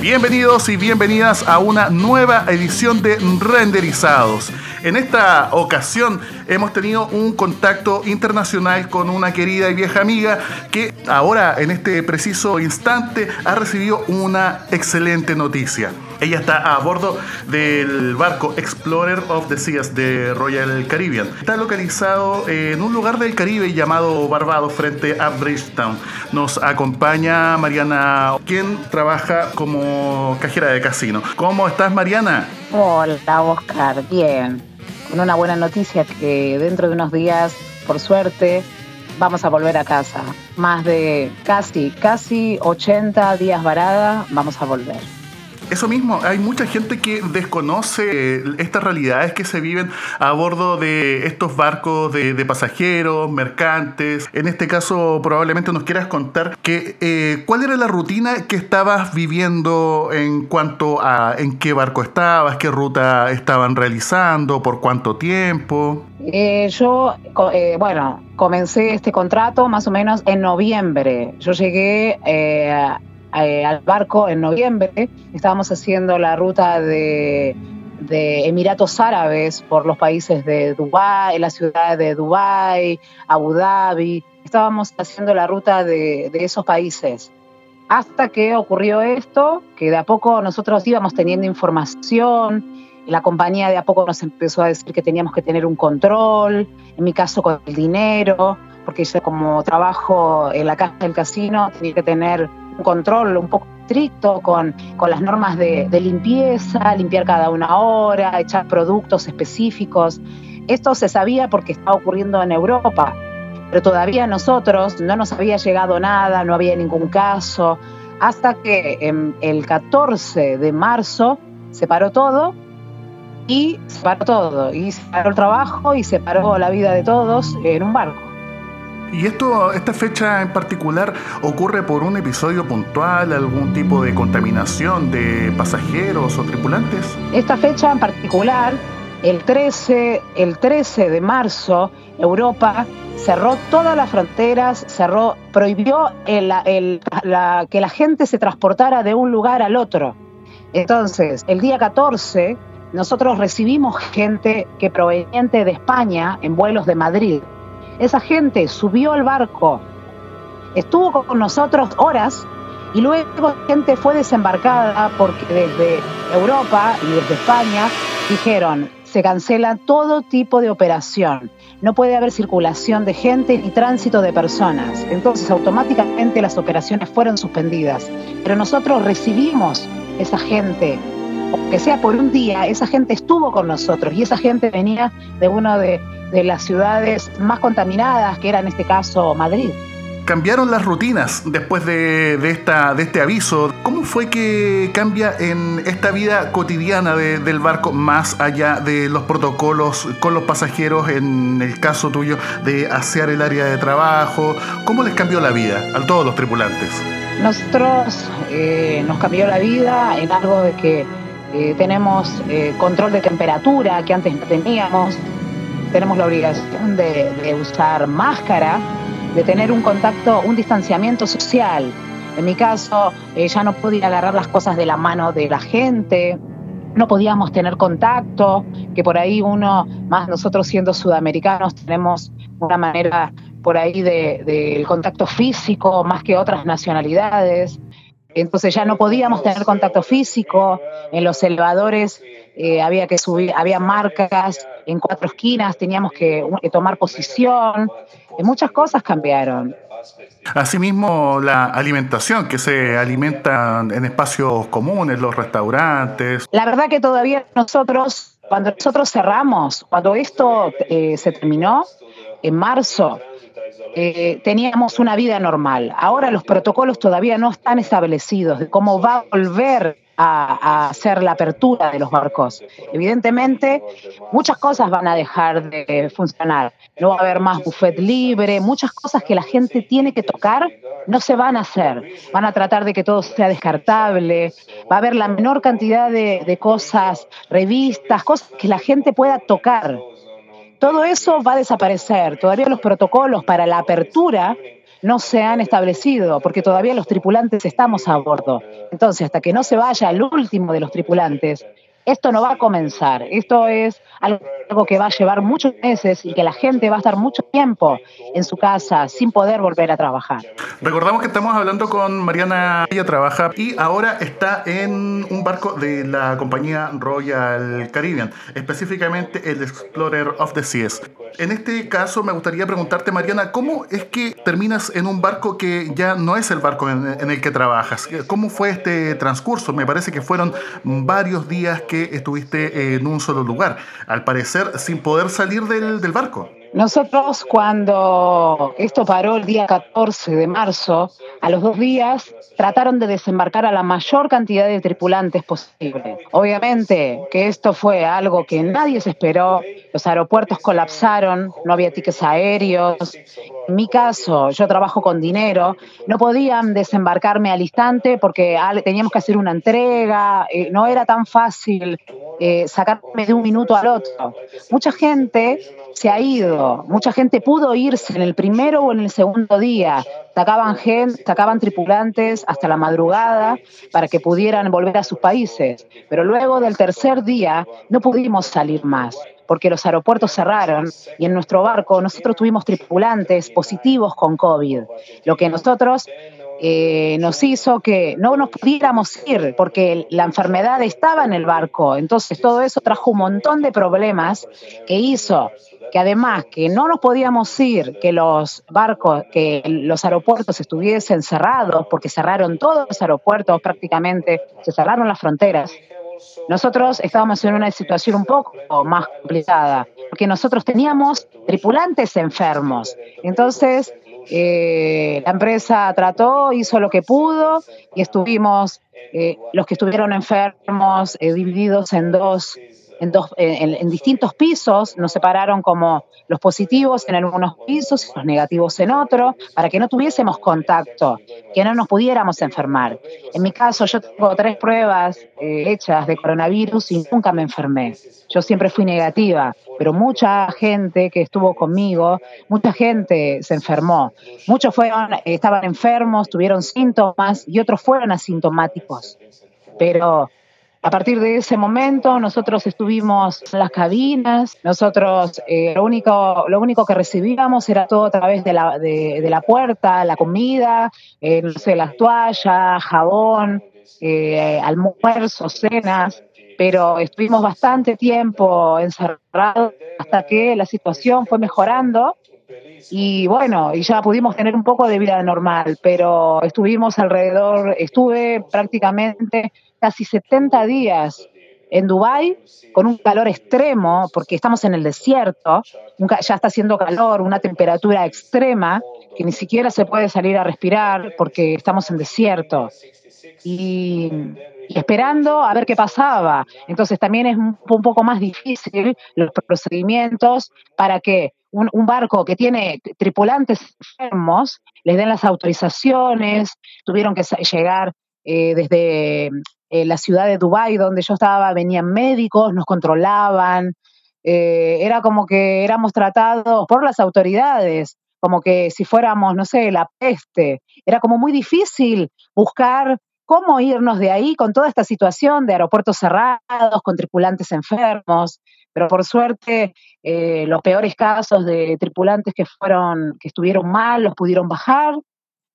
Bienvenidos y bienvenidas a una nueva edición de Renderizados. En esta ocasión hemos tenido un contacto internacional con una querida y vieja amiga que ahora en este preciso instante ha recibido una excelente noticia. Ella está a bordo del barco Explorer of the Seas de Royal Caribbean. Está localizado en un lugar del Caribe llamado Barbados frente a Bridgetown. Nos acompaña Mariana, quien trabaja como cajera de casino. ¿Cómo estás, Mariana? Hola, Oscar. Bien. Con una buena noticia que dentro de unos días, por suerte, vamos a volver a casa. Más de casi, casi 80 días varada, vamos a volver. Eso mismo, hay mucha gente que desconoce estas realidades que se viven a bordo de estos barcos de, pasajeros, mercantes. En este caso, probablemente nos quieras contar que, eh, cuál era la rutina que estabas viviendo en cuanto a en qué barco estabas, qué ruta estaban realizando, por cuánto tiempo. Eh, yo, eh, bueno, comencé este contrato más o menos en noviembre. Yo llegué eh, al barco en noviembre. Estábamos haciendo la ruta de, Emiratos Árabes por los países de Dubái, la ciudad de Dubái, Abu Dhabi. Estábamos haciendo la ruta de, esos países. Hasta que ocurrió esto, que de a poco nosotros íbamos teniendo información, la compañía de a poco nos empezó a decir que teníamos que tener un control, en mi caso con el dinero, porque yo como trabajo en la casa del casino tenía que tener control un poco estricto con, con las normas de, limpieza, limpiar cada una hora, echar productos específicos. Esto se sabía porque estaba ocurriendo en Europa, pero todavía nosotros no nos había llegado nada, no había ningún caso, hasta que en el 14 de marzo se paró todo y se paró todo, y se paró el trabajo y se paró la vida de todos en un barco. ¿Y esto, esta fecha en particular ocurre por un episodio puntual, algún tipo de contaminación de pasajeros o tripulantes? Esta fecha en particular, el 13, el 13 de marzo, Europa cerró todas las fronteras, cerró, prohibió que la gente se transportara de un lugar al otro. Entonces, el día 14, nosotros recibimos gente que proveniente de España en vuelos de Madrid esa gente subió al barco, estuvo con nosotros horas y luego gente fue desembarcada porque desde Europa y desde España dijeron, se cancela todo tipo de operación. No puede haber circulación de gente ni tránsito de personas. Entonces automáticamente las operaciones fueron suspendidas. Pero nosotros recibimos esa gente, aunque sea por un día, esa gente estuvo con nosotros y esa gente venía de uno de de las ciudades más contaminadas, que era en este caso Madrid. Cambiaron las rutinas después de, esta, de este aviso. ¿Cómo fue que cambia en esta vida cotidiana del barco, más allá de los protocolos con los pasajeros, en el caso tuyo de asear el área de trabajo? ¿Cómo les cambió la vida a todos los tripulantes? Nosotros eh, nos cambió la vida en algo de que eh, tenemos eh, control de temperatura que antes no teníamos, tenemos la obligación de, usar máscara, de tener un contacto, un distanciamiento social. En mi caso, eh, ya no podía agarrar las cosas de la mano de la gente, no podíamos tener contacto, que por ahí uno, más nosotros siendo sudamericanos, tenemos una manera por ahí del de, contacto físico más que otras nacionalidades. Entonces ya no podíamos tener contacto físico, en los elevadores eh, había que subir, había marcas en cuatro esquinas, teníamos que, tomar posición, eh, muchas cosas cambiaron. Asimismo, la alimentación, que se alimenta en espacios comunes, los restaurantes. La verdad que todavía nosotros, cuando nosotros cerramos, cuando esto eh, se terminó, en marzo, eh, teníamos una vida normal. Ahora los protocolos todavía no están establecidos de cómo va a volver a, hacer la apertura de los barcos. Evidentemente, muchas cosas van a dejar de funcionar. No va a haber más buffet libre, muchas cosas que la gente tiene que tocar no se van a hacer. Van a tratar de que todo sea descartable. Va a haber la menor cantidad de, de cosas, revistas, cosas que la gente pueda tocar Todo eso va a desaparecer. Todavía los protocolos para la apertura no se han establecido, porque todavía los tripulantes estamos a bordo. Entonces, hasta que no se vaya el último de los tripulantes, esto no va a comenzar. Esto es algo que va a llevar muchos meses y que la gente va a estar mucho tiempo en su casa sin poder volver a trabajar. Recordamos que estamos hablando con Mariana, ella trabaja y ahora está en un barco de la compañía Royal Caribbean, específicamente el Explorer of the Seas. En este caso me gustaría preguntarte, Mariana, ¿cómo es que terminas en un barco que ya no es el barco en, el que trabajas? ¿Cómo fue este transcurso? Me parece que fueron varios días que estuviste en un solo lugar, al parecer sin poder salir del, del barco. Nosotros cuando esto paró el día 14 de marzo, a los dos días trataron de desembarcar a la mayor cantidad de tripulantes posible. Obviamente que esto fue algo que nadie se esperó, los aeropuertos colapsaron, no había tickets aéreos. En mi caso, yo trabajo con dinero, no podían desembarcarme al instante porque teníamos que hacer una entrega, eh, no era tan fácil eh, sacarme de un minuto al otro. Mucha gente se ha ido, mucha gente pudo irse en el primero o en el segundo día, sacaban gente, sacaban tripulantes hasta la madrugada para que pudieran volver a sus países, pero luego del tercer día no pudimos salir más porque los aeropuertos cerraron y en nuestro barco nosotros tuvimos tripulantes positivos con COVID, lo que nosotros eh, nos hizo que no nos pudiéramos ir porque la enfermedad estaba en el barco. Entonces todo eso trajo un montón de problemas que hizo que además que no nos podíamos ir, que los barcos, que los aeropuertos estuviesen cerrados, porque cerraron todos los aeropuertos prácticamente, se cerraron las fronteras. Nosotros estábamos en una situación un poco más complicada, porque nosotros teníamos tripulantes enfermos. Entonces, eh, la empresa trató, hizo lo que pudo y estuvimos, eh, los que estuvieron enfermos, eh, divididos en dos en, dos, en, distintos pisos, nos separaron como los positivos en algunos pisos y los negativos en otro, para que no tuviésemos contacto, que no nos pudiéramos enfermar. En mi caso, yo tengo tres pruebas eh, hechas de coronavirus y nunca me enfermé. Yo siempre fui negativa, pero mucha gente que estuvo conmigo, mucha gente se enfermó. Muchos fueron, estaban enfermos, tuvieron síntomas y otros fueron asintomáticos. Pero a partir de ese momento nosotros estuvimos en las cabinas, nosotros eh, lo, único, lo único que recibíamos era todo a través de la, de, la puerta, la comida, eh, no sé, las toallas, jabón, eh, almuerzos, cenas, pero estuvimos bastante tiempo encerrados hasta que la situación fue mejorando y bueno, y ya pudimos tener un poco de vida normal, pero estuvimos alrededor, estuve prácticamente casi 70 días en Dubái con un calor extremo, porque estamos en el desierto, ya está haciendo calor, una temperatura extrema, que ni siquiera se puede salir a respirar porque estamos en desierto. Y, esperando a ver qué pasaba. Entonces también es un, poco más difícil los procedimientos para que un, barco que tiene tripulantes enfermos les den las autorizaciones, tuvieron que llegar eh, desde eh, la ciudad de Dubái, donde yo estaba, venían médicos, nos controlaban, eh, era como que éramos tratados por las autoridades, como que si fuéramos, no sé, la peste. Era como muy difícil buscar cómo irnos de ahí con toda esta situación de aeropuertos cerrados, con tripulantes enfermos. Pero por suerte, eh, los peores casos de tripulantes que fueron, que estuvieron mal, los pudieron bajar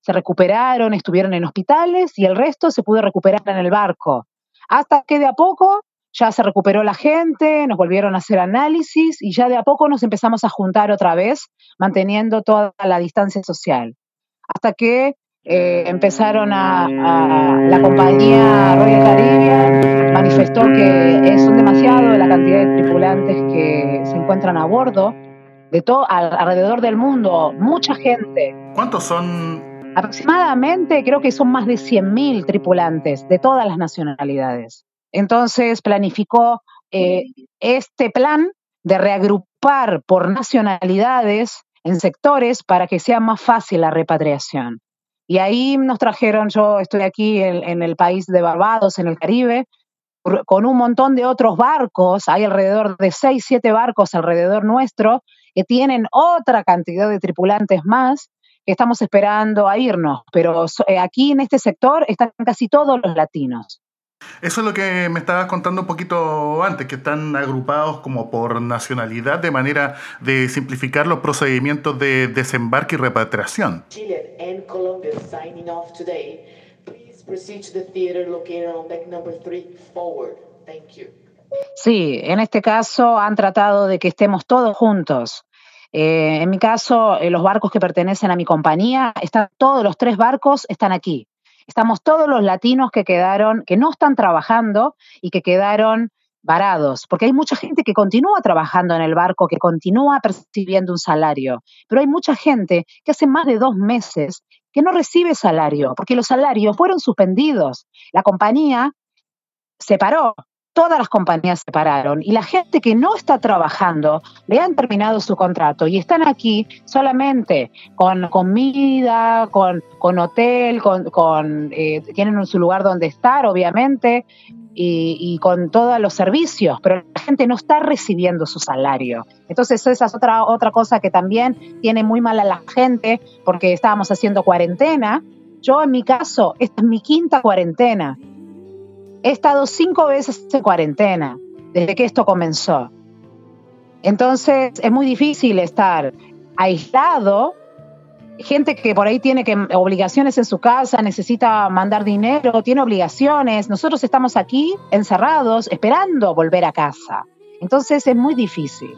se recuperaron, estuvieron en hospitales y el resto se pudo recuperar en el barco. Hasta que de a poco ya se recuperó la gente, nos volvieron a hacer análisis y ya de a poco nos empezamos a juntar otra vez, manteniendo toda la distancia social. Hasta que eh, empezaron a, la compañía Royal Caribbean manifestó que son demasiado la cantidad de tripulantes que se encuentran a bordo de todo alrededor del mundo, mucha gente. ¿Cuántos son Aproximadamente creo que son más de 100.000 tripulantes de todas las nacionalidades. Entonces planificó eh, este plan de reagrupar por nacionalidades en sectores para que sea más fácil la repatriación. Y ahí nos trajeron, yo estoy aquí en, el país de Barbados, en el Caribe, con un montón de otros barcos, hay alrededor de 6, 7 barcos alrededor nuestro, que tienen otra cantidad de tripulantes más, que estamos esperando a irnos, pero eh, aquí en este sector están casi todos los latinos. Eso es lo que me estabas contando un poquito antes, que están agrupados como por nacionalidad de manera de simplificar los procedimientos de desembarque y repatriación. Chile and Colombia signing off today. Please proceed to the theater located on deck number three forward. Thank you. Sí, en este caso han tratado de que estemos todos juntos. Eh, en mi caso, eh, los barcos que pertenecen a mi compañía, están, todos los tres barcos están aquí. Estamos todos los latinos que quedaron, que no están trabajando y que quedaron varados, porque hay mucha gente que continúa trabajando en el barco, que continúa percibiendo un salario, pero hay mucha gente que hace más de dos meses que no recibe salario, porque los salarios fueron suspendidos. La compañía se paró, todas las compañías se pararon y la gente que no está trabajando le han terminado su contrato y están aquí solamente con comida, con, con hotel, con, eh, tienen su lugar donde estar, obviamente, y, con todos los servicios, pero la gente no está recibiendo su salario. Entonces esa es otra, otra cosa que también tiene muy mal a la gente porque estábamos haciendo cuarentena. Yo en mi caso, esta es mi quinta cuarentena He estado cinco veces en cuarentena desde que esto comenzó. Entonces es muy difícil estar aislado. Gente que por ahí tiene que, obligaciones en su casa, necesita mandar dinero, tiene obligaciones. Nosotros estamos aquí encerrados esperando volver a casa. Entonces es muy difícil.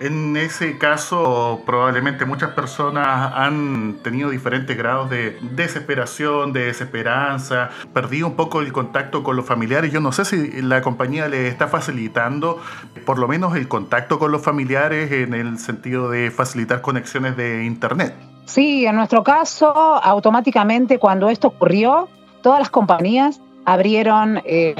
En ese caso, probablemente muchas personas han tenido diferentes grados de desesperación, de desesperanza, perdido un poco el contacto con los familiares. Yo no sé si la compañía le está facilitando por lo menos el contacto con los familiares en el sentido de facilitar conexiones de Internet. Sí, en nuestro caso, automáticamente cuando esto ocurrió, todas las compañías abrieron, eh,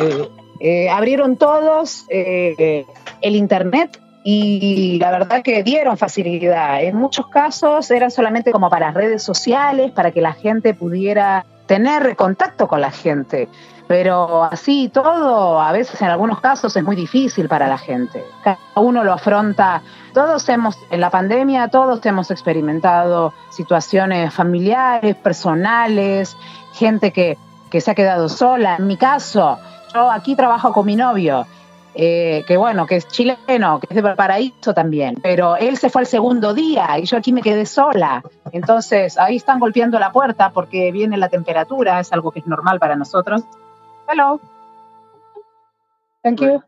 eh, abrieron todos eh, el Internet y la verdad que dieron facilidad. En muchos casos eran solamente como para redes sociales, para que la gente pudiera tener contacto con la gente. Pero así todo, a veces en algunos casos es muy difícil para la gente. Cada uno lo afronta. Todos hemos, en la pandemia, todos hemos experimentado situaciones familiares, personales, gente que, que se ha quedado sola. En mi caso, yo aquí trabajo con mi novio eh, que bueno, que es chileno, que es de Valparaíso también, pero él se fue al segundo día y yo aquí me quedé sola. Entonces, ahí están golpeando la puerta porque viene la temperatura, es algo que es normal para nosotros. Hello. Thank you.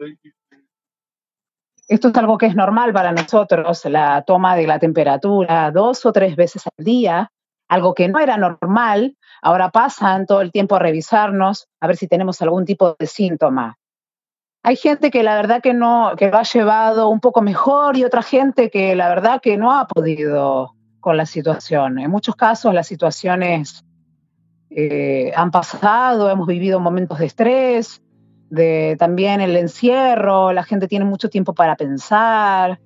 Esto es algo que es normal para nosotros, la toma de la temperatura dos o tres veces al día, algo que no era normal, ahora pasan todo el tiempo a revisarnos, a ver si tenemos algún tipo de síntoma. Hay gente que la verdad que no, que lo ha llevado un poco mejor y otra gente que la verdad que no ha podido con la situación. En muchos casos las situaciones eh, han pasado, hemos vivido momentos de estrés, de también el encierro, la gente tiene mucho tiempo para pensar,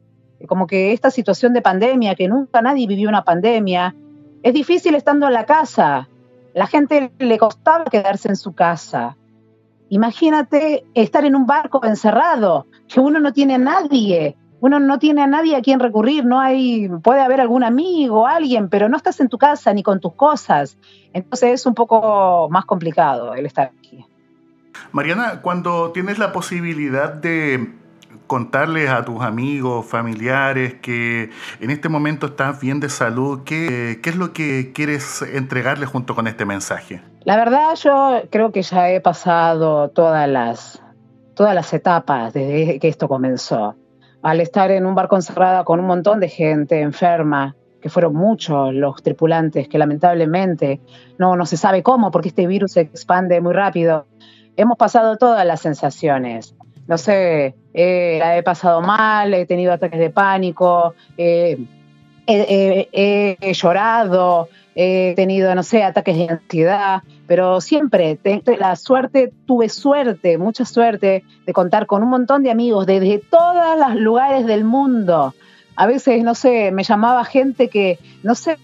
como que esta situación de pandemia, que nunca nadie vivió una pandemia, es difícil estando en la casa. La gente le costaba quedarse en su casa. Imagínate estar en un barco encerrado, que uno no tiene a nadie, uno no tiene a nadie a quien recurrir, no hay, puede haber algún amigo, alguien, pero no estás en tu casa ni con tus cosas. Entonces es un poco más complicado el estar aquí. Mariana, cuando tienes la posibilidad de contarles a tus amigos, familiares que en este momento estás bien de salud, ¿qué, es lo que quieres entregarles junto con este mensaje? La verdad yo creo que ya he pasado todas las, todas las etapas desde que esto comenzó. Al estar en un barco encerrada con un montón de gente enferma, que fueron muchos los tripulantes, que lamentablemente no, no se sabe cómo, porque este virus se expande muy rápido. Hemos pasado todas las sensaciones. No sé, he pasado mal, he tenido ataques de pánico, he llorado, he tenido, no sé, ataques de ansiedad, pero siempre la suerte, tuve suerte, mucha suerte de contar con un montón de amigos desde todos los lugares del mundo. A veces, no sé, me llamaba gente que, no sé,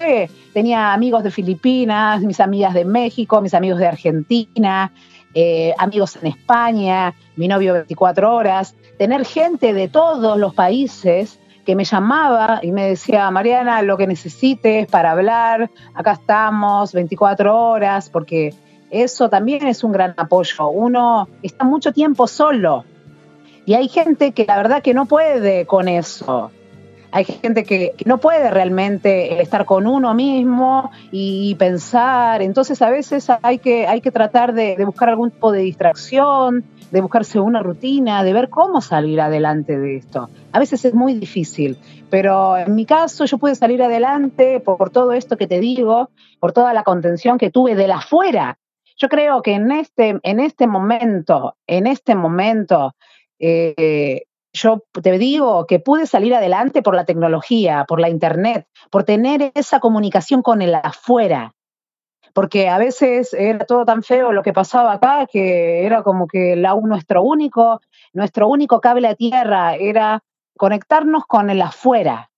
tenía amigos de Filipinas, mis amigas de México, mis amigos de Argentina, eh, amigos en España, mi novio 24 horas, tener gente de todos los países que me llamaba y me decía, Mariana, lo que necesites para hablar, acá estamos 24 horas, porque eso también es un gran apoyo. Uno está mucho tiempo solo y hay gente que la verdad que no puede con eso. Hay gente que, no puede realmente estar con uno mismo y, pensar. Entonces a veces hay que, hay que tratar de, de buscar algún tipo de distracción, de buscarse una rutina, de ver cómo salir adelante de esto. A veces es muy difícil, pero en mi caso yo pude salir adelante por, todo esto que te digo, por toda la contención que tuve de la afuera. Yo creo que en este, en este momento, en este momento, eh, yo te digo que pude salir adelante por la tecnología, por la internet, por tener esa comunicación con el afuera porque a veces era todo tan feo lo que pasaba acá que era como que la, nuestro único, nuestro único cable a tierra era conectarnos con el afuera.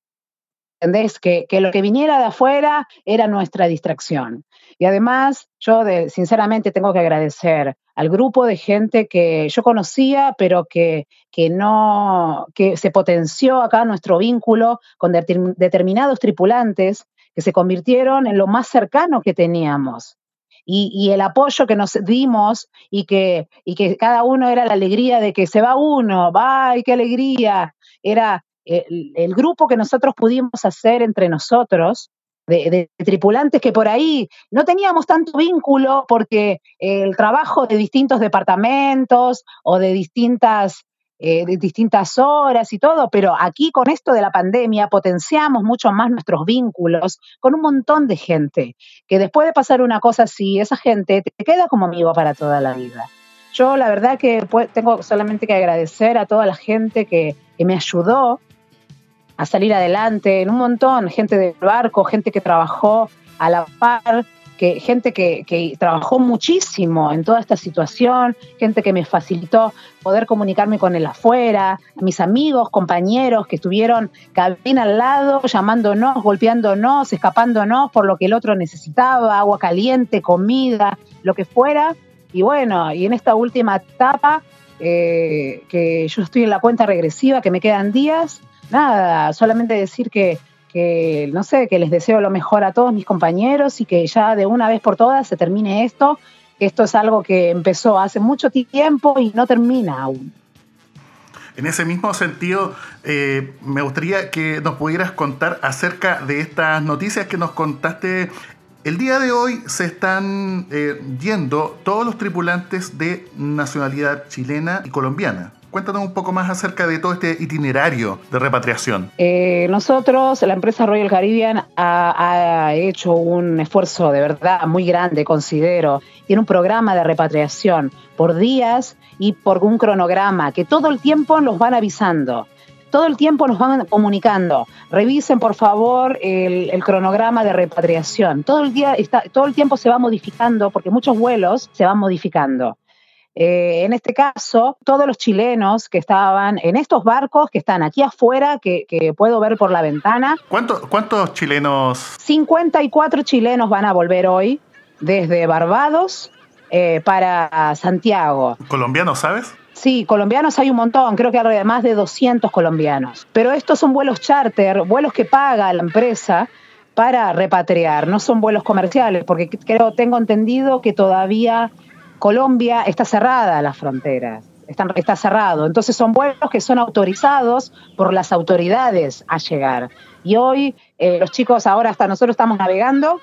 ¿Entendés? Que, que lo que viniera de afuera era nuestra distracción. Y además, yo sinceramente tengo que agradecer al grupo de gente que yo conocía, pero que, que no, que se potenció acá nuestro vínculo con determinados tripulantes que se convirtieron en lo más cercano que teníamos. Y, el apoyo que nos dimos y que, y que cada uno era la alegría de que se va uno, ¡ay, qué alegría! Era el, grupo que nosotros pudimos hacer entre nosotros, de, tripulantes que por ahí no teníamos tanto vínculo porque el trabajo de distintos departamentos o de distintas eh, de distintas horas y todo, pero aquí con esto de la pandemia potenciamos mucho más nuestros vínculos con un montón de gente, que después de pasar una cosa así, esa gente te queda como amigo para toda la vida. Yo la verdad que tengo solamente que agradecer a toda la gente que, que me ayudó a salir adelante, en un montón, gente del barco, gente que trabajó a la par que gente que, trabajó muchísimo en toda esta situación, gente que me facilitó poder comunicarme con él afuera, mis amigos, compañeros que estuvieron cabina al lado, llamándonos, golpeándonos, escapándonos por lo que el otro necesitaba, agua caliente, comida, lo que fuera. Y bueno, y en esta última etapa, eh, que yo estoy en la cuenta regresiva, que me quedan días, nada, solamente decir que que, no sé, que les deseo lo mejor a todos mis compañeros y que ya de una vez por todas se termine esto, esto es algo que empezó hace mucho tiempo y no termina aún. En ese mismo sentido, eh, me gustaría que nos pudieras contar acerca de estas noticias que nos contaste. El día de hoy se están eh, yendo todos los tripulantes de nacionalidad chilena y colombiana. Cuéntanos un poco más acerca de todo este itinerario de repatriación. Eh, nosotros, la empresa Royal Caribbean, ha, hecho un esfuerzo de verdad muy grande, considero. Tiene un programa de repatriación por días y por un cronograma que todo el tiempo nos van avisando todo el tiempo nos van comunicando. Revisen, por favor, el, el, cronograma de repatriación. Todo el, día está, todo el tiempo se va modificando porque muchos vuelos se van modificando. Eh, en este caso, todos los chilenos que estaban en estos barcos que están aquí afuera, que, puedo ver por la ventana. ¿Cuántos chilenos? 54 chilenos van a volver hoy desde Barbados eh, para Santiago. ¿Colombianos, sabes? Sí, colombianos hay un montón, creo que hay más de 200 colombianos. Pero estos son vuelos charter, vuelos que paga la empresa para repatriar, no son vuelos comerciales, porque creo, tengo entendido que todavía Colombia está cerrada las fronteras, está cerrado. Entonces son vuelos que son autorizados por las autoridades a llegar. Y hoy eh, los chicos, ahora hasta nosotros estamos navegando,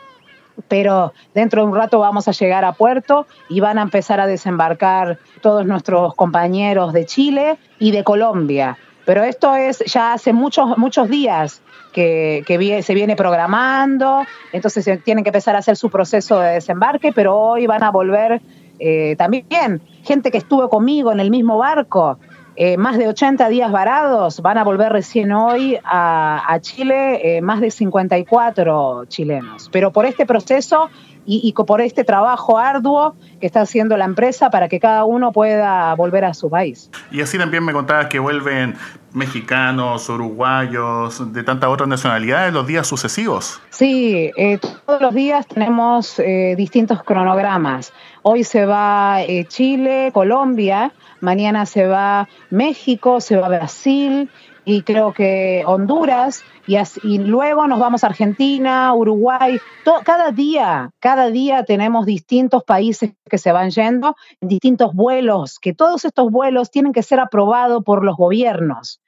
pero dentro de un rato vamos a llegar a puerto y van a empezar a desembarcar todos nuestros compañeros de Chile y de Colombia. Pero esto es ya hace muchos, muchos días que, que, se viene programando, entonces tienen que empezar a hacer su proceso de desembarque, pero hoy van a volver eh, también gente que estuvo conmigo en el mismo barco, eh, más de 80 días varados, van a volver recién hoy a, Chile eh, más de 54 chilenos. Pero por este proceso y, y, por este trabajo arduo que está haciendo la empresa para que cada uno pueda volver a su país. Y así también me contabas que vuelven mexicanos, uruguayos, de tantas otras nacionalidades los días sucesivos. Sí, eh, todos los días tenemos eh, distintos cronogramas. Hoy se va eh, Chile, Colombia, mañana se va México, se va Brasil y creo que Honduras y, luego nos vamos a Argentina, Uruguay. cada día, cada día tenemos distintos países que se van yendo, distintos vuelos, que todos estos vuelos tienen que ser aprobados por los gobiernos.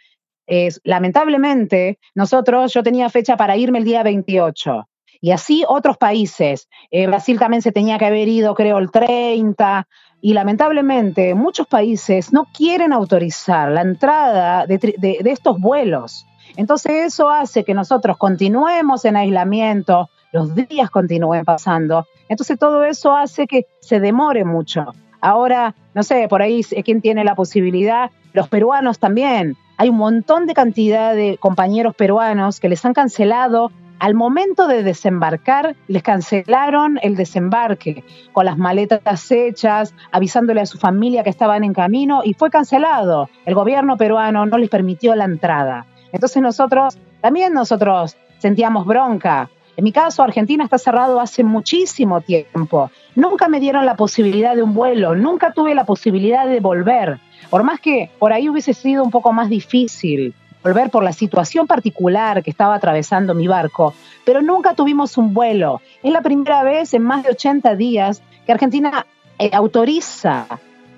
lamentablemente, nosotros, yo tenía fecha para irme el día 28. Y así otros países. Eh, Brasil también se tenía que haber ido, creo, el 30. Y lamentablemente muchos países no quieren autorizar la entrada de estos vuelos. Entonces eso hace que nosotros continuemos en aislamiento, los días continúen pasando. Entonces todo eso hace que se demore mucho. Ahora, no sé, por ahí, ¿quién tiene la posibilidad? Los peruanos también. Hay un montón de cantidad de compañeros peruanos que les han cancelado al momento de desembarcar, les cancelaron el desembarque con las maletas hechas, avisándole a su familia que estaban en camino y fue cancelado. El gobierno peruano no les permitió la entrada. Entonces nosotros, también nosotros sentíamos bronca. En mi caso, Argentina está cerrado hace muchísimo tiempo. Nunca me dieron la posibilidad de un vuelo, nunca tuve la posibilidad de volver. Por más que por ahí hubiese sido un poco más difícil volver por la situación particular que estaba atravesando mi barco, pero nunca tuvimos un vuelo. Es la primera vez en más de 80 días que Argentina eh, autoriza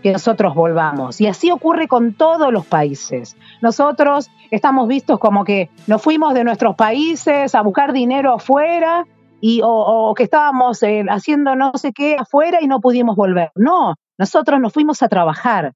que nosotros volvamos. Y así ocurre con todos los países. Nosotros estamos vistos como que nos fuimos de nuestros países a buscar dinero afuera y, o, que estábamos eh, haciendo no sé qué afuera y no pudimos volver. No, nosotros nos fuimos a trabajar.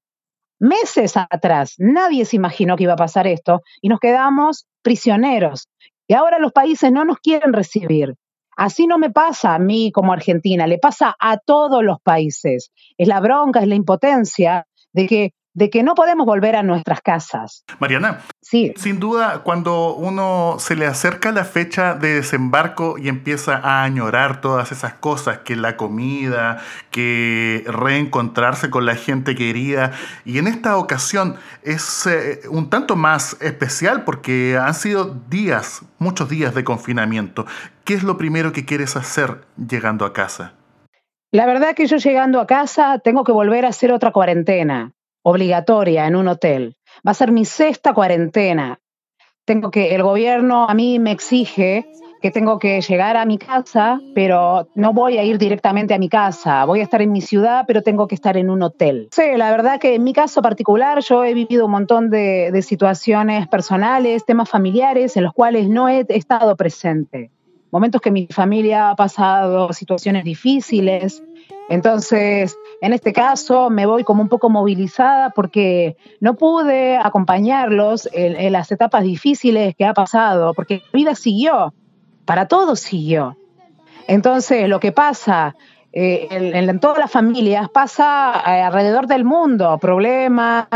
Meses atrás, nadie se imaginó que iba a pasar esto y nos quedamos prisioneros. Y ahora los países no nos quieren recibir. Así no me pasa a mí como Argentina, le pasa a todos los países. Es la bronca, es la impotencia de que de que no podemos volver a nuestras casas. Mariana, sí. sin duda, cuando uno se le acerca la fecha de desembarco y empieza a añorar todas esas cosas, que la comida, que reencontrarse con la gente querida, y en esta ocasión es eh, un tanto más especial porque han sido días, muchos días de confinamiento. ¿Qué es lo primero que quieres hacer llegando a casa? La verdad que yo llegando a casa tengo que volver a hacer otra cuarentena obligatoria en un hotel. Va a ser mi sexta cuarentena. Tengo que, el gobierno a mí me exige que tengo que llegar a mi casa, pero no voy a ir directamente a mi casa. Voy a estar en mi ciudad, pero tengo que estar en un hotel. Sí, la verdad que en mi caso particular yo he vivido un montón de, de situaciones personales, temas familiares en los cuales no he estado presente. Momentos que mi familia ha pasado situaciones difíciles, entonces, en este caso me voy como un poco movilizada porque no pude acompañarlos en, las etapas difíciles que ha pasado, porque la vida siguió, para todos siguió. Entonces, lo que pasa eh, en, todas las familias pasa eh, alrededor del mundo, problemas,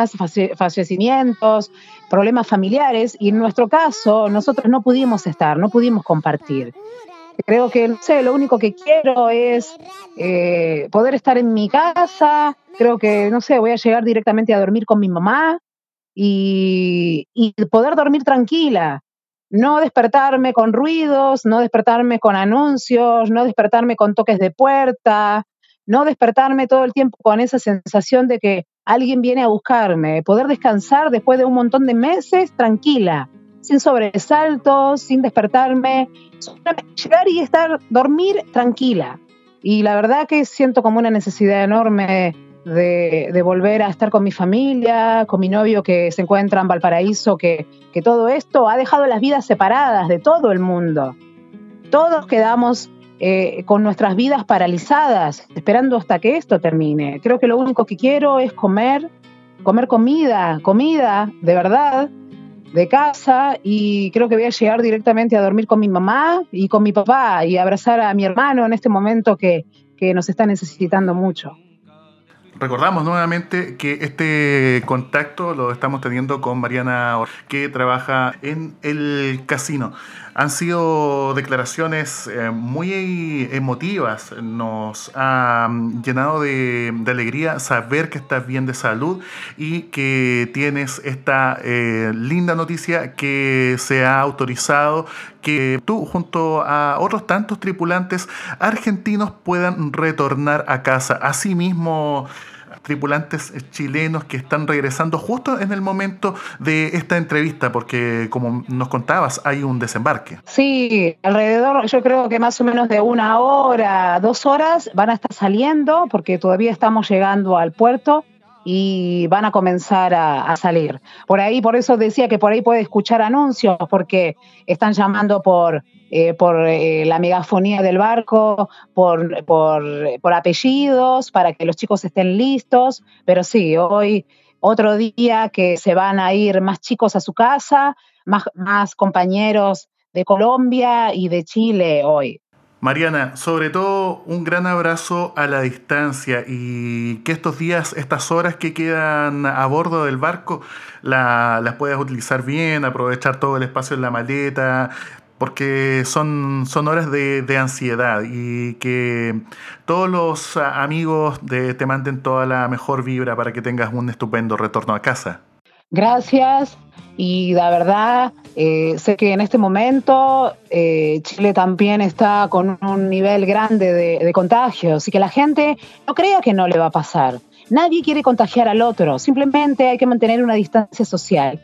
fallecimientos, problemas familiares, y en nuestro caso nosotros no pudimos estar, no pudimos compartir. Creo que, no sé, lo único que quiero es eh, poder estar en mi casa. Creo que, no sé, voy a llegar directamente a dormir con mi mamá y, y poder dormir tranquila. No despertarme con ruidos, no despertarme con anuncios, no despertarme con toques de puerta, no despertarme todo el tiempo con esa sensación de que alguien viene a buscarme, poder descansar después de un montón de meses tranquila sin sobresaltos, sin despertarme, llegar y estar, dormir tranquila. Y la verdad que siento como una necesidad enorme de, volver a estar con mi familia, con mi novio que se encuentra en Valparaíso, que, que todo esto ha dejado las vidas separadas de todo el mundo. Todos quedamos eh, con nuestras vidas paralizadas, esperando hasta que esto termine. Creo que lo único que quiero es comer, comer comida, comida de verdad, de casa y creo que voy a llegar directamente a dormir con mi mamá y con mi papá y abrazar a mi hermano en este momento que, que nos está necesitando mucho. Recordamos nuevamente que este contacto lo estamos teniendo con Mariana, que trabaja en el casino. Han sido declaraciones eh, muy emotivas. Nos ha mm, llenado de, alegría saber que estás bien de salud y que tienes esta eh, linda noticia que se ha autorizado que tú junto a otros tantos tripulantes argentinos puedan retornar a casa. Asimismo, tripulantes chilenos que están regresando justo en el momento de esta entrevista, porque como nos contabas, hay un desembarque. Sí, alrededor, yo creo que más o menos de una hora, dos horas van a estar saliendo, porque todavía estamos llegando al puerto y van a comenzar a, salir. Por ahí, por eso decía que por ahí puede escuchar anuncios, porque están llamando por, eh, por eh, la megafonía del barco, por, por, apellidos, para que los chicos estén listos. Pero sí, hoy otro día que se van a ir más chicos a su casa, más, más compañeros de Colombia y de Chile hoy. Mariana, sobre todo un gran abrazo a la distancia y que estos días, estas horas que quedan a bordo del barco, las puedas utilizar bien, aprovechar todo el espacio en la maleta, porque son, son horas de, ansiedad y que todos los amigos de, te manden toda la mejor vibra para que tengas un estupendo retorno a casa. Gracias y la verdad eh, sé que en este momento eh, Chile también está con un nivel grande de, de contagios y que la gente no crea que no le va a pasar. Nadie quiere contagiar al otro, simplemente hay que mantener una distancia social.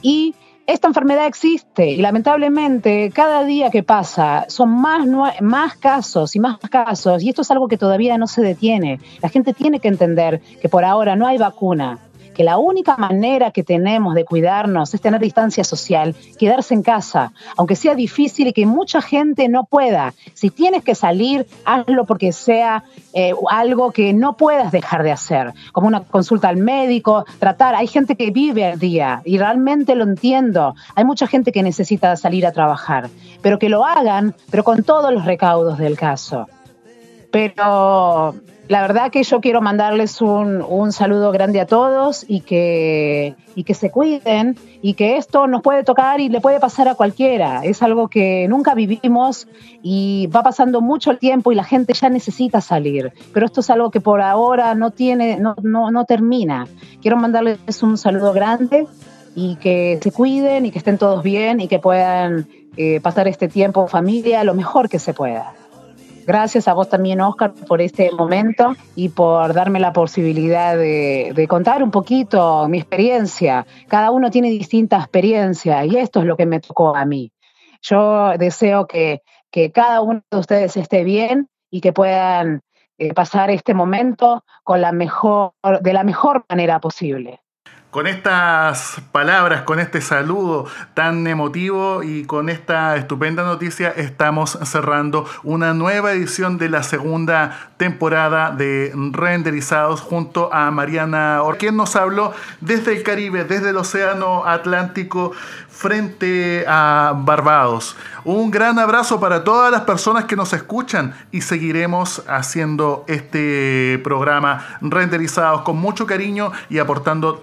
Y esta enfermedad existe y lamentablemente cada día que pasa son más, más casos y más casos y esto es algo que todavía no se detiene. La gente tiene que entender que por ahora no hay vacuna que la única manera que tenemos de cuidarnos es tener distancia social, quedarse en casa, aunque sea difícil y que mucha gente no pueda. Si tienes que salir, hazlo porque sea eh, algo que no puedas dejar de hacer, como una consulta al médico, tratar. Hay gente que vive al día y realmente lo entiendo. Hay mucha gente que necesita salir a trabajar, pero que lo hagan, pero con todos los recaudos del caso. Pero la verdad que yo quiero mandarles un, saludo grande a todos y que, y que se cuiden y que esto nos puede tocar y le puede pasar a cualquiera. Es algo que nunca vivimos y va pasando mucho el tiempo y la gente ya necesita salir. Pero esto es algo que por ahora no tiene, no, no, termina. Quiero mandarles un saludo grande y que se cuiden y que estén todos bien y que puedan eh, pasar este tiempo familia lo mejor que se pueda. Gracias a vos también, Oscar, por este momento y por darme la posibilidad de, contar un poquito mi experiencia. Cada uno tiene distinta experiencia y esto es lo que me tocó a mí. Yo deseo que, cada uno de ustedes esté bien y que puedan eh, pasar este momento con la mejor, de la mejor manera posible. Con estas palabras, con este saludo tan emotivo y con esta estupenda noticia, estamos cerrando una nueva edición de la segunda temporada de Renderizados junto a Mariana quien nos habló desde el Caribe, desde el Océano Atlántico, frente a Barbados. Un gran abrazo para todas las personas que nos escuchan y seguiremos haciendo este programa renderizados con mucho cariño y aportando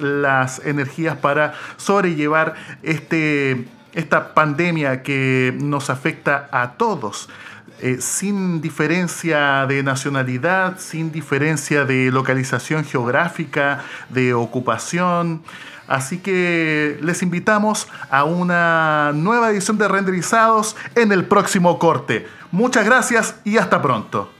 las energías para sobrellevar este, esta pandemia que nos afecta a todos. Eh, sin diferencia de nacionalidad, sin diferencia de localización geográfica, de ocupación. Así que les invitamos a una nueva edición de Renderizados en el próximo corte. Muchas gracias y hasta pronto.